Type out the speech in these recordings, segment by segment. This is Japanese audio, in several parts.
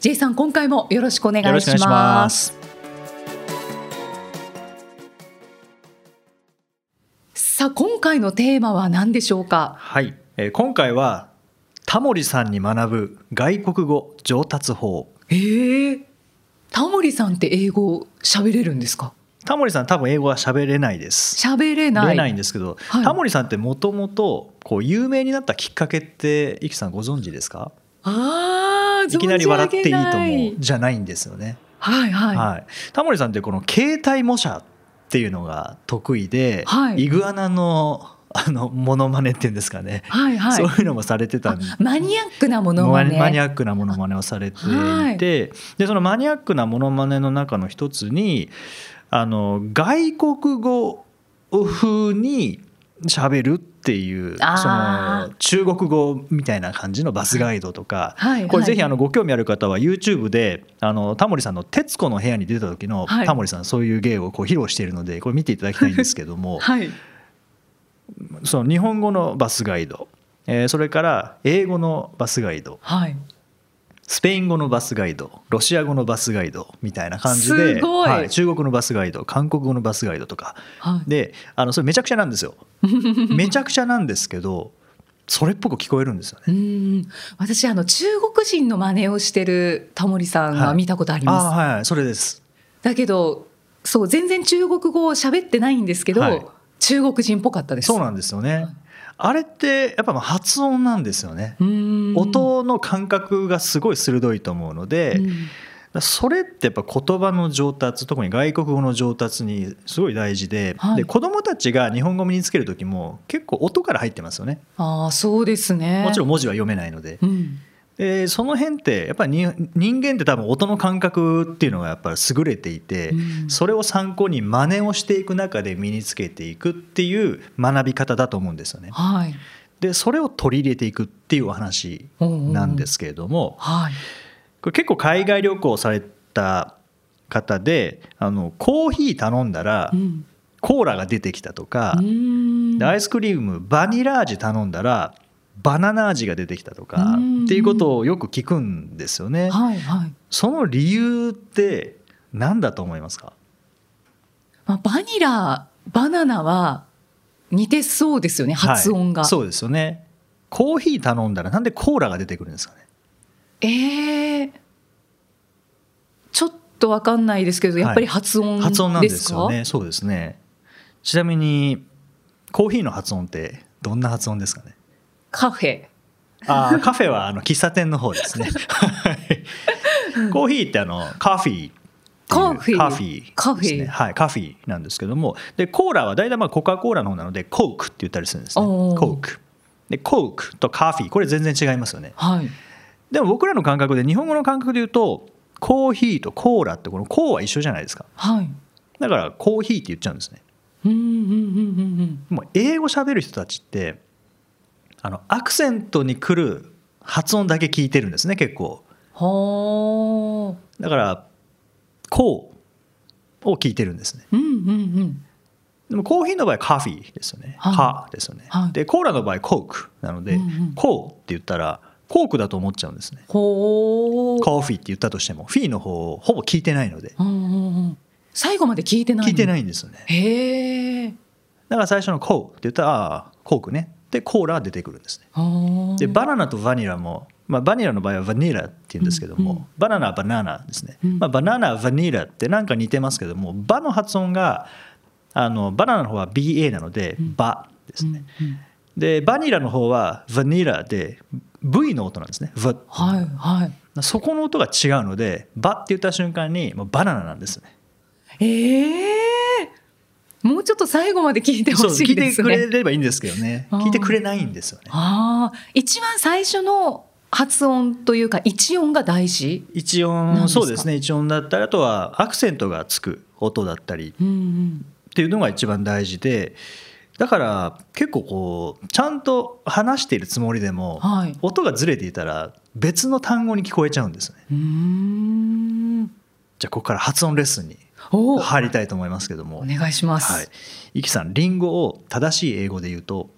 J さん今回もよろしくお願いします。さあ今回のテーマは何でしょうか？はい、えー今回はタモリさんに学ぶ外国語上達法。えー、タモリさんって英語喋れるんですか？タモリさん多分英語は喋れないです。喋れない。喋れないんですけど、はい。タモリさんってもともとこう有名になったきっかけっていきさんご存知ですか？あーいきなり笑っていいともじゃないんですよね。はいはい、はい、タモリさんってこの携帯模写っていうのが得意で、はい。イグアナの あのモノマネっていうんですかね、はいはい。そういうのもされてたんで。あマニアックなものまねマニアックなモノマネをされていて、はい。でそのマニアックなモノマネの中の一つにあの外国語風に喋るっていうその中国語みたいな感じのバスガイドとか、はいはい。これぜひあのご興味ある方は YouTube であのタモリさんの「徹子の部屋」に出た時のはい。タモリさんそういう芸をこう披露しているのでこれ見ていただきたいんですけども はい。その日本語のバスガイド、えーそれから英語のバスガイドはいスペイン語のバスガイドロシア語のバスガイドみたいな感じではい、中国のバスガイド韓国語のバスガイドとか。はい。であのそれめちゃくちゃなんですよ。めちゃくちゃなんですけどそれっぽく聞こえるんですよね。うーん。私あの中国人の真似をしてるタモリさんは見たことあります、はいはいそれです。だけどそう全然中国語を喋ってないんですけど、はい。中国人っぽかったです。そうなんですよねあれってやっぱまあ発音なんですよね。音の感覚がすごい鋭いと思うので、うん。それってやっぱ言葉の上達特に外国語の上達にすごい大事で,、はい。で子どもたちが日本語を身につける時も結構音から入ってますよね。ああそうですね。もちろん文字は読めないので、うんでその辺ってやっぱりに人間って多分音の感覚っていうのがやっぱり優れていて、うん。それを参考に真似をしていく中で身につけていくっていう学び方だと思うんですよね。はい。でそれを取り入れていくっていうお話なんですけれども、はい。これ結構海外旅行された方であのコーヒー頼んだらうん。コーラが出てきたとか、アイスクリームバニラ味頼んだらバナナ味が出てきたとかうんっていうことをよく聞くんですよね。はいはい、その理由って何だと思いますか？まあ、バニラバナナは似てそうですよね発音が、はいそうですよね。コーヒー頼んだらなんでコーラが出てくるんですかね？えー、ちょっとわかんないですけどやっぱり発音ですか、発音なんですよね。そうですね。ちなみにコーヒーの発音ってどんな発音ですかね？カフェ。あーカフェはあの喫茶店の方ですね。はい。コーヒーってあのカフィー。カフィーカフィー。カフィーですね。はい、カフィーなんですけども。でコーラは大体まあコカ・コーラの方なのでコークって言ったりするんですね。コーク。でコークとカフィー。これ全然違いますよね。はい。でも僕らの感覚で日本語の感覚で言うとコーヒーとコーラってこのコーは一緒じゃないですか。はい。だからコーヒーって言っちゃうんですね。うんうんうんうん。もう英語喋る人たちってあのアクセントに来る発音だけ聞いてるんですね結構。はあだからこうを聞いてるんですね。うんうんうん。でもコーヒーの場合カフィーですよね、はい。カですよね、はい。でコーラの場合コークなので、うんうん。コーって言ったらコークだと思っちゃうんですね。ほうコーフィーって言ったとしてもフィーの方をほぼ聞いてないので。うんうんうん。最後まで聞いてない聞いていないんですよね。へえだから最初のコーって言ったらああコークねでコーラが出てくるんですね。でバナナとバニラも、まあ、バニラの場合はバニラって言うんですけども、うん。うんバナナはバナナですね、うん。まあ、バナナバニラってなんか似てますけどもバの発音があのバナナの方は BA なのでうん。バですね、うんうんでバニラの方はバニラで V の音なんですね。V はいはい。そこの音が違うのでバって言った瞬間にもうバナナなんですね。ええもうちょっと最後まで聞いてほしそう聞いてくいですねれればいいんですけどね。聞いてくれないんですよね。ああ一番最初の発音というか一音が大事？一音そうですね。一音だったりあとはアクセントがつく音だったり。っていうのが一番大事で。だから結構こうちゃんと話しているつもりでもはい。音がずれていたら別の単語に聞こえちゃうんですね。うーん。じゃあここから発音レッスンに入りたいと思いますけども。お願いします、はい、イキさんリンゴを正しい英語で言うと？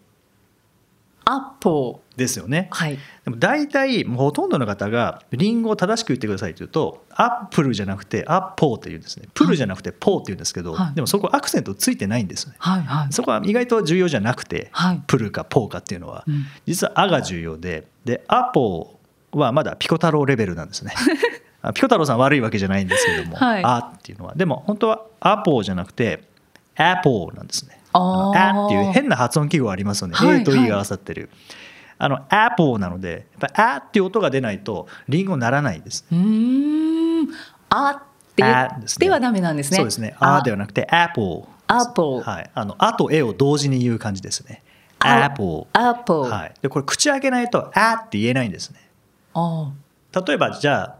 アッポですよね。ーはい。でも大体もうほとんどの方がリンゴを正しく言ってくださいというとアップルじゃなくてアッポーって言うんですね。プルじゃなくてポーって言うんですけど、はい。でもそこアクセントついてないんですね。はいはい。そこは意外と重要じゃなくて、はい。プルかポーかっていうのは。うん。実は「あ」が重要でで「アポー」はまだピコ太郎レベルなんですね。あ ピコ太郎さん悪いわけじゃないんですけども「はい。あ」っていうのは。でも本当は「アポー」じゃなくて「アポー」なんですね。ああっていう変な発音記号ありますよね、はい A と E が合わさってる、あの「アポー」なのでやっぱ「あ」っていう音が出ないとリンゴならないんです。うーん。あってではダメなんですね。そうですね「あ」ではなくて「アポー」アッポー。はい、あの「あ」と「え」を同時に言う感じですね「あアポー」アッポー、はい、でこれ口開けないと「あ」って言えないんですね。あ例えばじゃあ「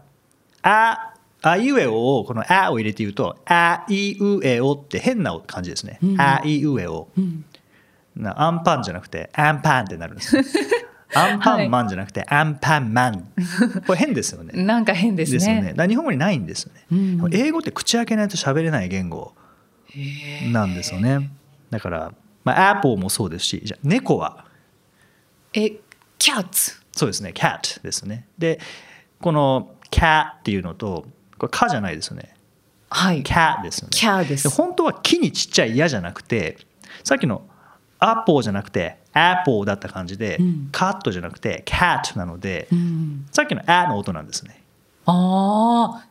あ」あいうえおをこの「あ」を入れて言うと「あいうえお」って変な感じですね。うん「あいうえお」うん。なアンパンじゃなくてアンパンってなるんですね アンパンマンじゃなくてアンパンマン。これ変ですよね。なんか変ですね。ですよね。日本語にないんですよね、うん。英語って口開けないと喋れない言語なんですよね。だから、まあ、アップルもそうですしじゃあ猫は？えキャッツそうですね。cat ですね。でこの cat っていうのとこれ「か」じゃないですよねはいキャですよね。キャです本当は木にちっちゃい矢じゃなくて、さっきのアッポーじゃなくて、アッポーだった感じで、うんカットじゃなくて、キャットなので、うんさっきのあの音なんですね。ああ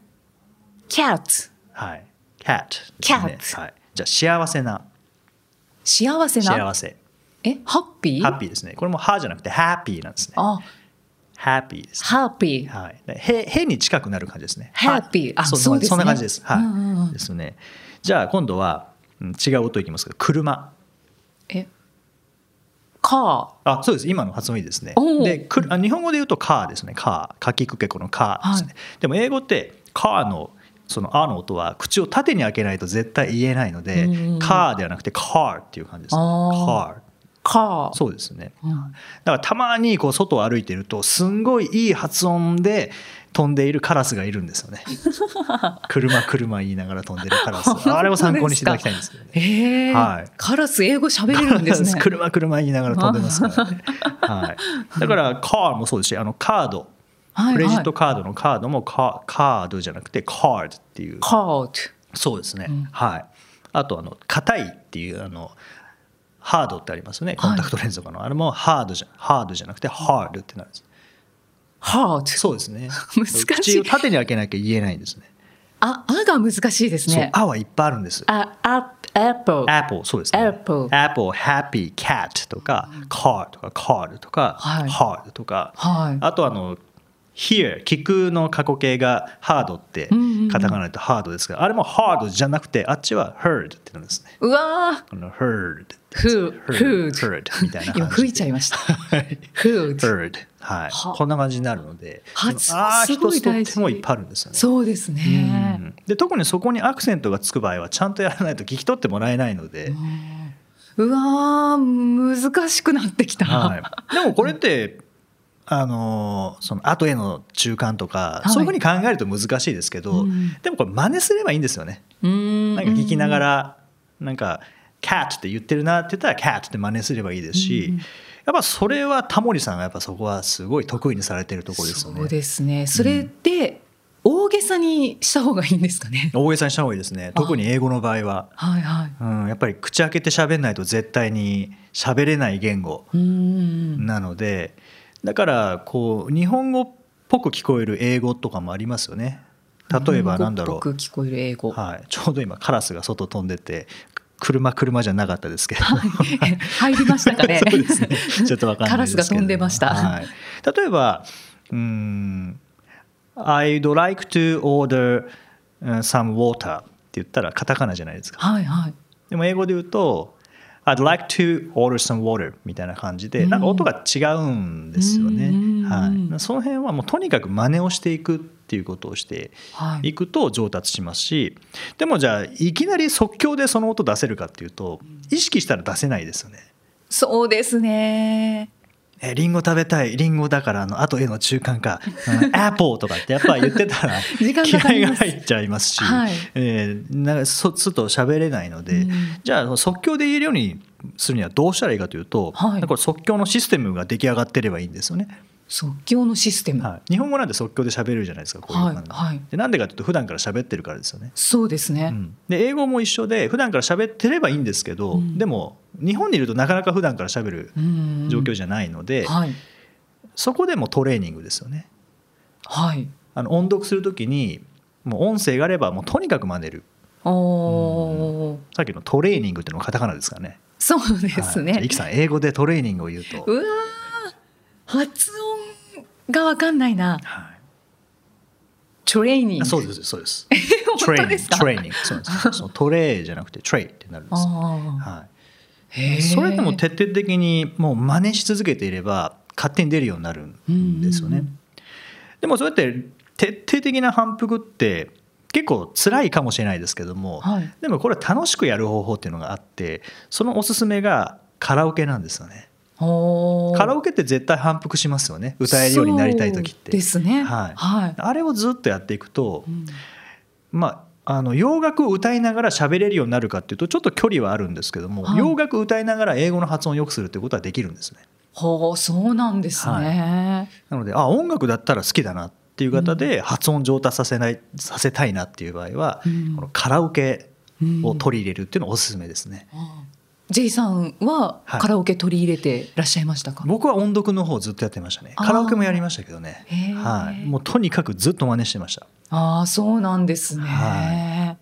キャッツはい。キャット、cat はい。じゃあ、幸せな、幸せな？幸せ。えハッピーハッピーですね。これもハじゃなくて、ハッピーなんですね。あハッピーです。ハッピーはい。でへ、へに近くなる感じですね。Happy. あそうそうですね。そんな感じです。はい。うんうんうん。ですね。じゃあ、今度は、うん違う音いきますけど、車。えカあそうです。今の発音いいですね。でくあ日本語で言うと「カー」ですね「カー」かきくけこの「カー」ですね、でも英語って「カー」のその「あ」の音は口を縦に開けないと絶対言えないのでうん「カー」ではなくて「カー」っていう感じですね「あー。カー」ーカーそうですね。うん。だからたまにこう外を歩いてるとすんごいいい発音で飛んでいるカラスがいるんですよね。車車言いながら飛んでるカラス。あれを参考にしていただきたいんですけどね。えーはい。カラス英語喋れるんですね。車車言いながら飛んでますからね、はい、だからカーもそうですしあのカード。はいクレジットはいカードのカードもカカードじゃなくてカードっていう。カード。そうですね、うん。はい。あとあの硬いっていうあのハードってありますよね。コンタクトレンズとかの、あれもハードじゃハードじゃなくてハードってなるんです。ハード？そうですね。難しい。口を縦に開けなきゃ言えないんですね。ああが難しいですそうねあはいっぱいあるんです。あアップル Apple そうですね。Apple Apple Happy Cat とか Car とか Card とかはい。Hard とか。はい。あとあの Here 聞くの過去形が Hard ってカタカナでと Hard ですがあれも Hard じゃなくてあっちは Heard ってなんですね。うわこの Heard ー Heard Heard Heard みたいな感じで。今吹いちゃいました。はい。フード Heard はい。は。こんな感じになるので発ああすごい大事。てもいっぱいあるんですよね。そうですね。うん。で特にそこにアクセントがつく場合はちゃんとやらないと聞き取ってもらえないので、うわー難しくなってきた、はい、でもこれってあのその後への中間とか、はい。そういうふうに考えると難しいですけど、うん。でもこれ真似すればいいんですよね。うん。なんか聞きながらなんか「cat」って言ってるなって言ったら「cat」って真似すればいいですし、うんやっぱそれはタモリさんがやっぱそこはすごい得意にされてるところですよね。そうですね。それで大げさにした方がいいんですかね？大げさにした方がいいですね。特に英語の場合は。はいはい。うん、やっぱり口開けて喋んないと絶対に喋れない言語うん。なのでだからこう日本語っぽく聞こえる英語とかもありますよね。例えばなんだろう、日本語っぽく聞こえる英語。はい、ちょうど今カラスが外飛んでて車車じゃなかったですけど、はい。入りましたかね。ね。ちょっとわかんないですけど。カラスが飛んでました。はい、例えばうーん「I'd like to order uh, some water」って言ったらカタカナじゃないですか。はいはい。でも英語で言うと「I'd like to order some water」みたいな感じでなんか音が違うんですよね。うん。はい、その辺はもうとにかく真似をしていくっていうことをしてい。くと上達しますし、でもじゃあいきなり即興でその音出せるかっていうと意識したら出せないですよね。そうですねえリンゴ食べたいリンゴだからあのあとへの中間か「アポー」とかってやっぱり言ってたら 気合が入っちゃいますし、はい、えー、なんかそつと喋れないので、うん、じゃあ即興で言えるようにするにはどうしたらいいかというと、はい、これ即興のシステムが出来上がってればいいんですよね。即興のシステム、はい、日本語なんて即興で喋れるじゃないですかこういうはいはい、でなんでかというと普段から喋ってるからですよね。そうですね、うん、で英語も一緒で普段から喋ってればいいんですけど、うん、でも日本にいるとなかなか普段から喋る状況じゃないので、はい、そこでもトレーニングですよね。はい。あの音読するときにもう音声があればもうとにかく真似る。お、うん、さっきのトレーニングっていうのもカタカナですからね。そうですね、はい、さん英語でトレーニングを言うと。うわ発音が分かんないな。はい。トレーニング。そうですそうです。トレーニング。トレーニング。そうです。トレーじゃなくてトレイってなるんです。はい。それでも徹底的にもう真似し続けていれば勝手に出るようになるんですよね。でもそうやって徹底的な反復って結構辛いかもしれないですけども、はい、でもこれ楽しくやる方法っていうのがあってそのおすすめがカラオケなんですよね。カラオケって絶対反復しますよね。歌えるようになりたい時って。ですね、はい、はい、あれをずっとやっていくと、うん、まああの洋楽を歌いながら喋れるようになるかっていうとちょっと距離はあるんですけども、はい、洋楽歌いながら英語の発音を良くするっていうことはできるんですね。ほうそうなんですね、はい、なのであ音楽だったら好きだなっていう方で発音上達させない、させたいなっていう場合は、うん、このカラオケを取り入れるっていうのがおすすめですね。うん J さんはカラオケ取り入れていらっしゃいましたか、はい、僕は音読の方ずっとやってましたね。カラオケもやりましたけどね。はい、もうとにかくずっと真似してました。ああそうなんですね、はい、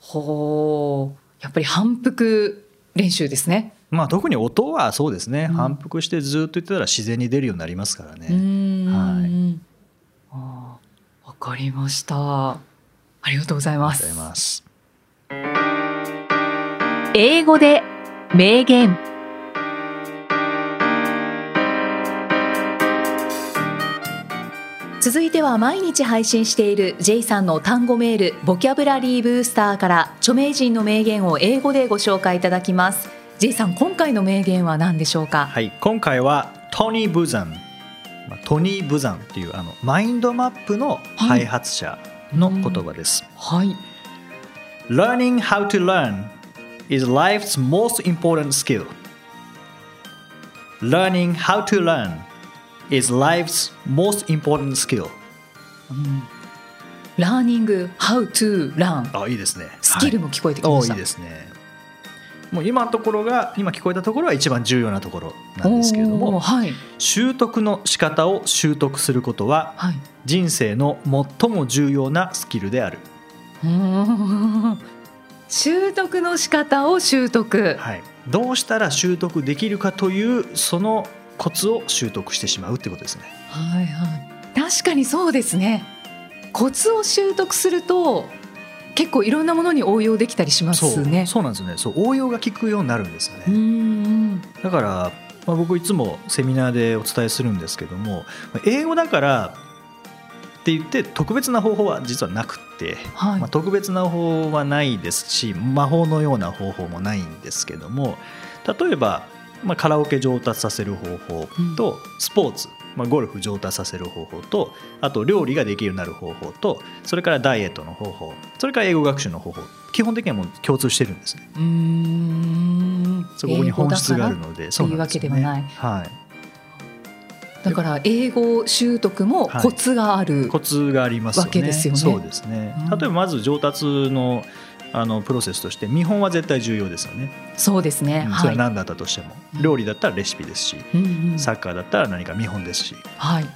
ほう。やっぱり反復練習ですね。まあ特に音はそうですね、うん、反復してずっと言ってたら自然に出るようになりますからね。はい。あわかりました。ありがとうございます。英語で名言。続いては毎日配信している J さんの単語メールボキャブラリーブースターから著名人の名言を英語でご紹介いただきます。J さん今回の名言は何でしょうか？はい今回はトニー・ブザン。トニー・ブザンっていうあのマインドマップの開発者の言葉です、はい、Learning how to learn is life's most important skill. Learning how to learn is life's most important skill. ラーニング how to learn あいいですねスキルも聞こえてきました、はい、いいですねもう今のところが今聞こえたところは一番重要なところなんですけれども、はい、習得の仕方を習得することは、はい、人生の最も重要なスキルである。習得の仕方を習得、はい、どうしたら習得できるかというそのコツを習得してしまうってことですね。はいはい、確かにそうですね。コツを習得すると結構いろんなものに応用できたりしますね。そうなんですね。そう応用が効くようになるんですよね。だから、まあ、僕いつもセミナーでお伝えするんですけども英語だからって言って特別な方法は実はなくて、はい、まあ、特別な方法はないですし魔法のような方法もないんですけども例えば、まあ、カラオケ上達させる方法とスポーツ、まあ、ゴルフ上達させる方法とあと料理ができるようになる方法とそれからダイエットの方法それから英語学習の方法基本的にはもう共通してるんですね。うん。そこに本質があるのでそういうわけではない。はいだから英語習得もコツがある、はい、コツがありますわけですよね。そうですね。例えばまず上達のあのプロセスとして見本は絶対重要ですよね。そうですね。それは何だったとしても、はい、料理だったらレシピですし、うんうん、サッカーだったら何か見本ですし、はい、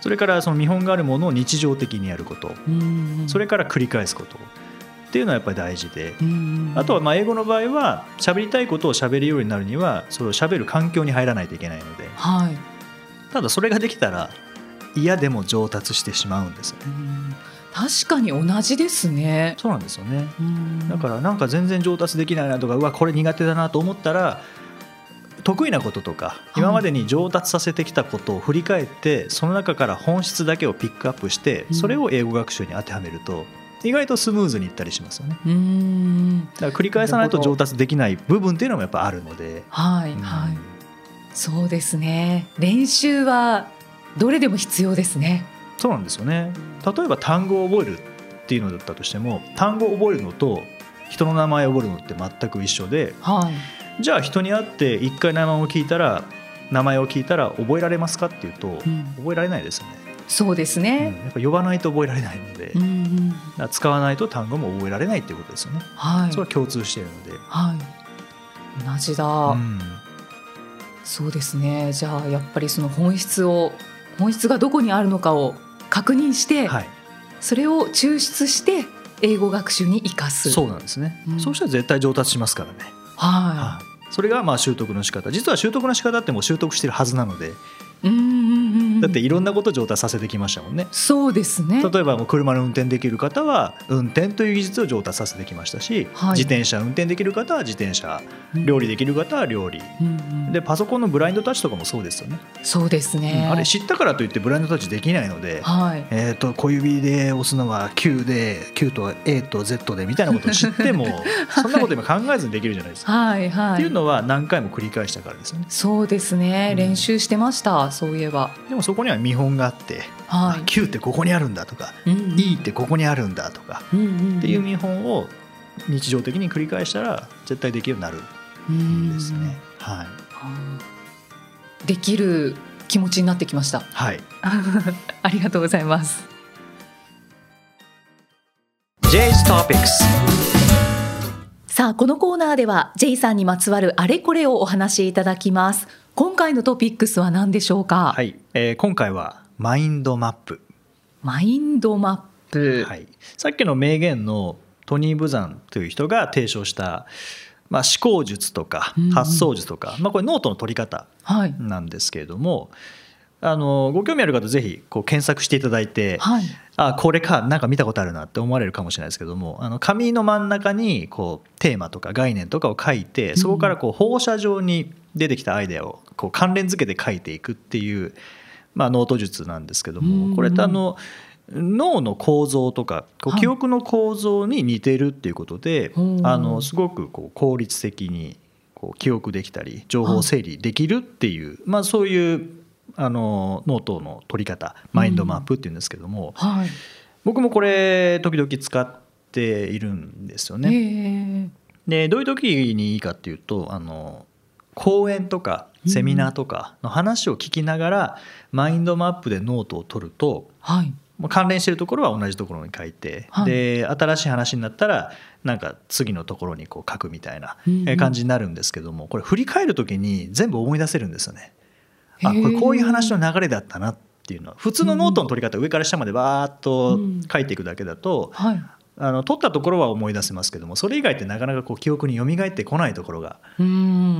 それからその見本があるものを日常的にやること、うんうん、それから繰り返すこと。っていうのはやっぱり大事で、あとはまあ英語の場合は喋りたいことを喋るようになるにはそれを喋る環境に入らないといけないので、はい、ただそれができたら嫌でも上達してしまうんですよね。確かに同じですね。そうなんですよね。だからなんか全然上達できないなとかうわこれ苦手だなと思ったら得意なこととか今までに上達させてきたことを振り返ってその中から本質だけをピックアップしてそれを英語学習に当てはめると意外とスムーズにいったりしますよね。うんだから繰り返さないと上達できない部分っていうのもやっぱあるので。はいはい、そうですね。練習はどれでも必要ですね。そうなんですよね。例えば単語を覚えるっていうのだったとしても単語を覚えるのと人の名前を覚えるのって全く一緒で、はい、じゃあ人に会って一回名前を聞いたら名前を聞いたら覚えられますかっていうと、うん、覚えられないですよね。そうですね、うん、やっぱ呼ばないと覚えられないので、うんうん、使わないと単語も覚えられないっていうことですよね。はい、それは共通しているので。はい、同じだ、うん、そうですね。じゃあやっぱりその本質を本質がどこにあるのかを確認して、はい、それを抽出して英語学習に生かす。そうなんですね、うん、そうしたら絶対上達しますからね。はい、はあ、それがまあ習得の仕方。実は習得の仕方ってもう習得してるはずなのでだっていろんなことを上達させてきましたもんね。そうですね。例えばもう車の運転できる方は運転という技術を上達させてきましたし、はい、自転車運転できる方は自転車、料理できる方は料理、うんうん、でパソコンのブラインドタッチとかもそうですよね。そうですね、うん、あれ知ったからといってブラインドタッチできないので、はい、えー、と小指で押すのは Q で Q と A と Z でみたいなことを知っても そんなこと今考えずにできるじゃないですか。はい、はい、っていうのは何回も繰り返したからですね。そうですね、練習してましたそういえば。でもそこには見本があって、はい、Q ってここにあるんだとか、うんうん、E ってここにあるんだとか、うんうんうん、っていう見本を日常的に繰り返したら絶対できるようになるんですね。はい、できる気持ちになってきました。はい。ありがとうございます。J's Topics さあこのコーナーでは J さんにまつわるあれこれをお話しいただきます今回のトピックスは何でしょうか？はい、えー、今回はマインドマップ。マインドマップ、はい、さっきの名言のトニー・ブザンという人が提唱したまあ、思考術とか発想術とか、まあ、これノートの取り方なんですけれども、あのご興味ある方ぜひこう検索していただいて、はい、あこれかなんか見たことあるなって思われるかもしれないですけどもあの紙の真ん中にこうテーマとか概念とかを書いてそこからこう放射状に出てきたアイデアをこう関連付けて書いていくっていう、まあ、ノート術なんですけどもこれってあの脳の構造とかこう記憶の構造に似てるっていうことで、あのすごくこう効率的にこう記憶できたり情報を整理できるっていう、まあ、そういうあのノートの取り方マインドマップっていうんですけども、うん。はい、僕もこれ時々使っているんですよね。でどういう時にいいかっていうとあの講演とかセミナーとかの話を聞きながら、うん、マインドマップでノートを取ると、はい、関連してるところは同じところに書いて、はい、で新しい話になったらなんか次のところにこう書くみたいな感じになるんですけどもこれ振り返る時に全部思い出せるんですよね。あこれこういう話の流れだったなっていうのは普通のノートの取り方、上から下までバーッと書いていくだけだと、はい、あの取ったところは思い出せますけどもそれ以外ってなかなかこう記憶に蘇ってこないところが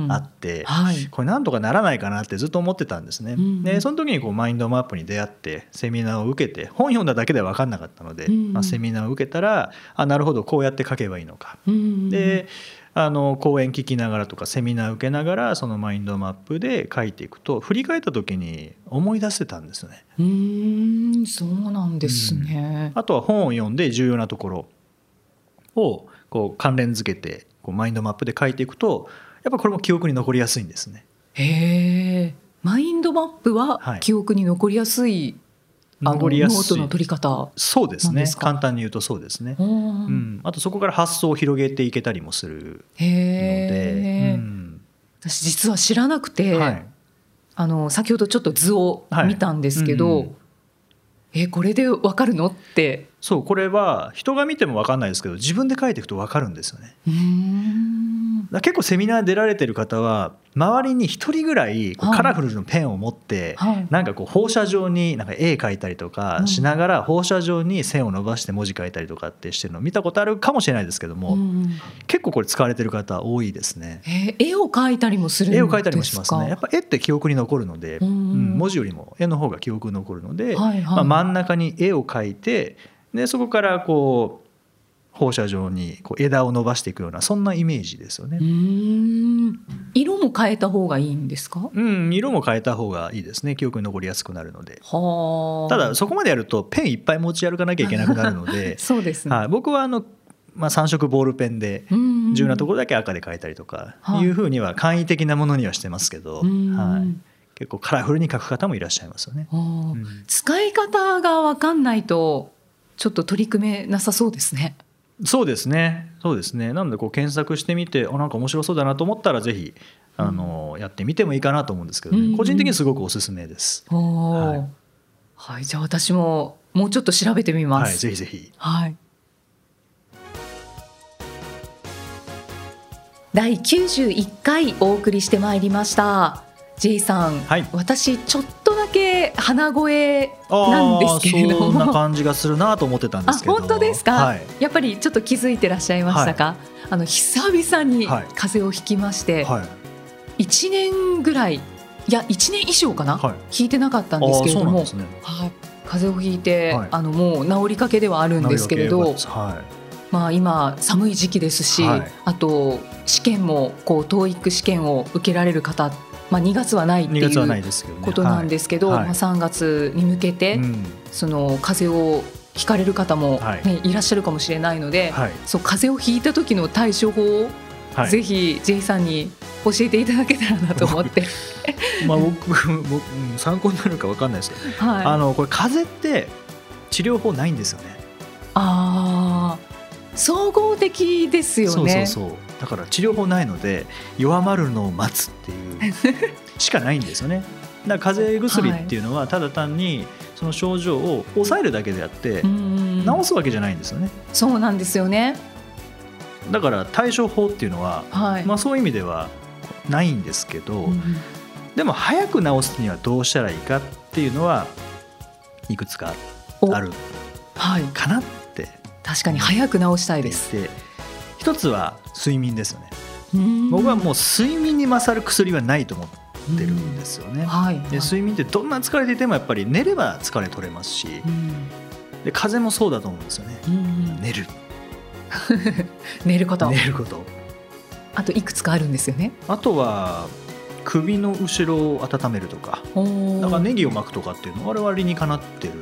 あって、はい、これなんとかならないかなってずっと思ってたんですね。でその時にこうマインドマップに出会ってセミナーを受けて本読んだだけでは分かんなかったので、まあ、セミナーを受けたらあなるほどこうやって書けばいいのか。であの講演聞きながらとかセミナー受けながらそのマインドマップで書いていくと振り返った時に思い出せたんですね。うんそうなんですね、うん、あとは本を読んで重要なところをこう関連づけてこうマインドマップで書いていくとやっぱこれも記憶に残りやすいんですね。へえマインドマップは記憶に残りやすい残りやすいノートの取り方。そうですね。簡単に言うとそうですね、うん、あとそこから発想を広げていけたりもするので、うん、私実は知らなくて、はい、あの先ほどちょっと図を見たんですけど、はいうん、えこれでわかるの？って。そうこれは人が見ても分かんないですけど自分で書いていくと分かるんですよね。結構セミナー出られてる方は周りに1人ぐらいカラフルのペンを持って、なんかこう放射状になんか絵描いたりとかしながら放射状に線を伸ばして文字書いたりとかってしてるのを見たことあるかもしれないですけども、結構これ使われてる方多いですね。絵を描いたりもする絵を描いたりもしますね。やっぱ絵って記憶に残るので、うん、文字よりも絵の方が記憶に残るので、まあ、真ん中に絵を描いてでそこからこう放射状にこう枝を伸ばしていくようなそんなイメージですよね。色も変えた方がいいんですか？うん、色も変えた方がいいですね。記憶に残りやすくなるので。ただそこまでやるとペンいっぱい持ち歩かなきゃいけなくなるので、そうですね。はい、僕はあのまあ、3色ボールペンで重要なところだけ赤で描いたりとかいうふうには簡易的なものにはしてますけど、はい、結構カラフルに描く方もいらっしゃいますよね。うん、使い方が分かんないとちょっと取り組めなさそうですね。そうですね。そうですね。なのでこう検索してみて、あなんか面白そうだなと思ったらぜひあの、うん、やってみてもいいかなと思うんですけど、ね、個人的にすごくおすすめです。はい、はい、じゃあ私ももうちょっと調べてみます。はい、ぜひぜひ。はい。第91回お送りしてまいりました。J さん、はい、私ちょっとだけ鼻声なんですけれども。そんな感じがするなと思ってたんですけど。本当ですか、はい、やっぱりちょっと気づいてらっしゃいましたか、はい、あの久々に風邪をひきまして、はい、1年ぐらいいや1年以上かな、はい、引いてなかったんですけれども、ね、はい、風邪をひいて、あのもう治りかけではあるんですけれど、まあ、今寒い時期ですし、あと試験もこう TOEIC 試験を受けられる方まあ、2月はないっていうことなんですけど、まあ、3月に向けて、その風邪をひかれる方も、ねい、らっしゃるかもしれないので、そう風邪をひいた時の対処法を、ぜひ J さんに教えていただけたらなと思って。まあ僕僕参考になるかわかんないですけど、はい、あのこれ風邪って治療法ないんですよね。ああ、総合的ですよね。そうそうそう。だから治療法ないので弱まるのを待つっていう しかないんですよね。だから風邪薬っていうのはただ単にその症状を抑えるだけであって治すわけじゃないんですよね。そうなんですよね。だから対処法っていうのは、はい、まあそういう意味ではないんですけど、でも早く治すにはどうしたらいいかっていうのはいくつかある。かなって、はい、確かに早く治したいです。一つは睡眠ですよね僕はもう睡眠に勝る薬はないと思ってるんですよね、はい、で睡眠ってどんな疲れていてもやっぱり寝れば疲れ取れますしで風邪もそうだと思うんですよね。寝る。寝ること。寝ること。あといくつかあるんですよね。あとは首の後ろを温めるとか。だからネギを巻くとかっていうのは我々理にかなってる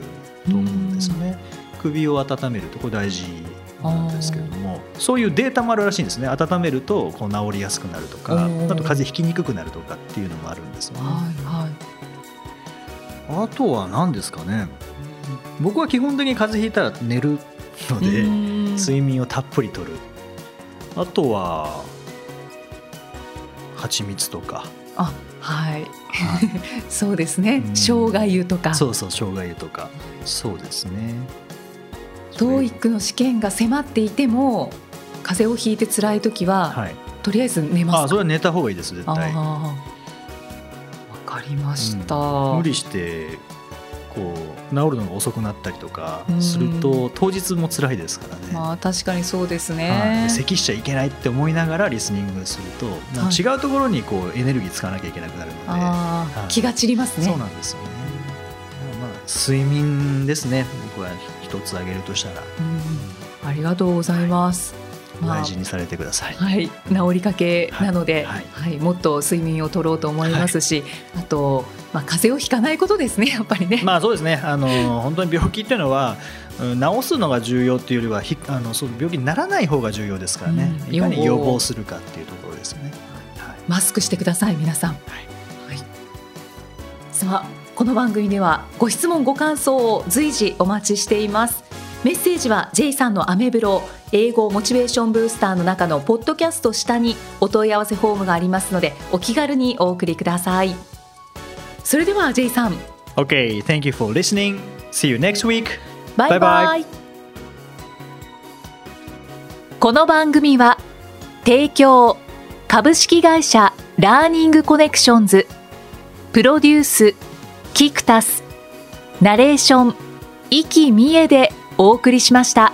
と思うんですよね。首を温めるとこれ大事なんですけれどもそういうデータもあるらしいんですね。温めるとこう治りやすくなるとかあと風邪ひきにくくなるとかっていうのもあるんですよね。はいはい、あとは何ですかね。僕は基本的に風邪ひいたら寝るので睡眠をたっぷりとる。あとは蜂蜜とか。あはい、はい、そうですね。生姜湯とか。そうそう生姜湯とか。そうですね TOEIC の試験が迫っていても風邪をひいて辛い時は、はい、とりあえず寝ますあそれは寝た方がいいです絶対。わかりました、うん、無理してこう治るのが遅くなったりとかすると当日も辛いですからね。まあ確かにそうですね。咳しちゃいけないって思いながらリスニングすると、違うところにこうエネルギー使わなきゃいけなくなるので、はい、気が散りますね。そうなんですよ。ね。まあ睡眠ですね。僕は一つ挙げるとしたら、ありがとうございます、大事にされてください、はい、治りかけなので、はい、はい、もっと睡眠をとろうと思いますし、あと、まあ、風邪をひかないことですね やっぱりね。まあそうですね。あの本当に病気っていうのは治すのが重要っていうよりはひあのそう病気にならない方が重要ですからね、うん、いかに予防。するかっていうところですね。はい、マスクしてください皆さん。はい、はい、さあこの番組ではご質問ご感想を随時お待ちしています。メッセージは J さんのアメブロ英語モチベーションブースターの中のポッドキャスト下にお問い合わせフォームがありますのでお気軽にお送りください。それでは J さん。OK thank you for listening. See you next week. バイバイこの番組は提供株式会社ラーニングコネクションズプロデュースキクタスナレーション生きみえでお送りしました。